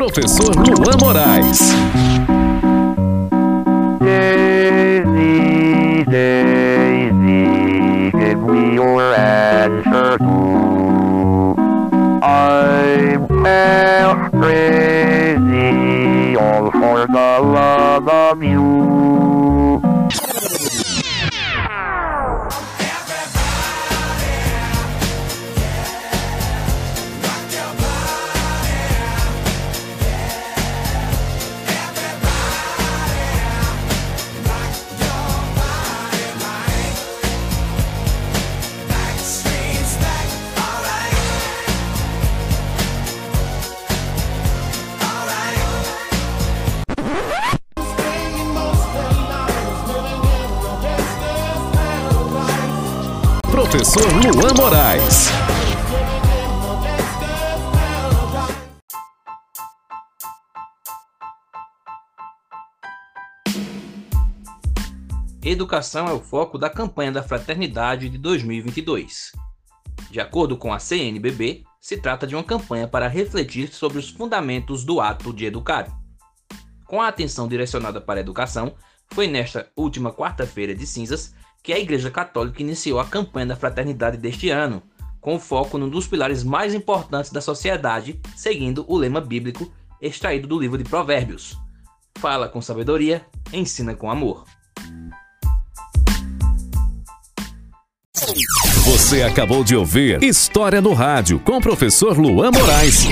Professor Luan Moraes. Daisy, Daisy, give me your answer. I'm half crazy, all for the love of you. Professor Luan Moraes. Educação é o foco da campanha da Fraternidade de 2022. De acordo com a CNBB, se trata de uma campanha para refletir sobre os fundamentos do ato de educar. Com a atenção direcionada para a educação, foi nesta última quarta-feira de cinzas que a Igreja Católica iniciou a campanha da fraternidade deste ano, com foco num dos pilares mais importantes da sociedade, seguindo o lema bíblico extraído do livro de Provérbios: Fala com sabedoria, ensina com amor. Você acabou de ouvir História no Rádio com o professor Luan Moraes.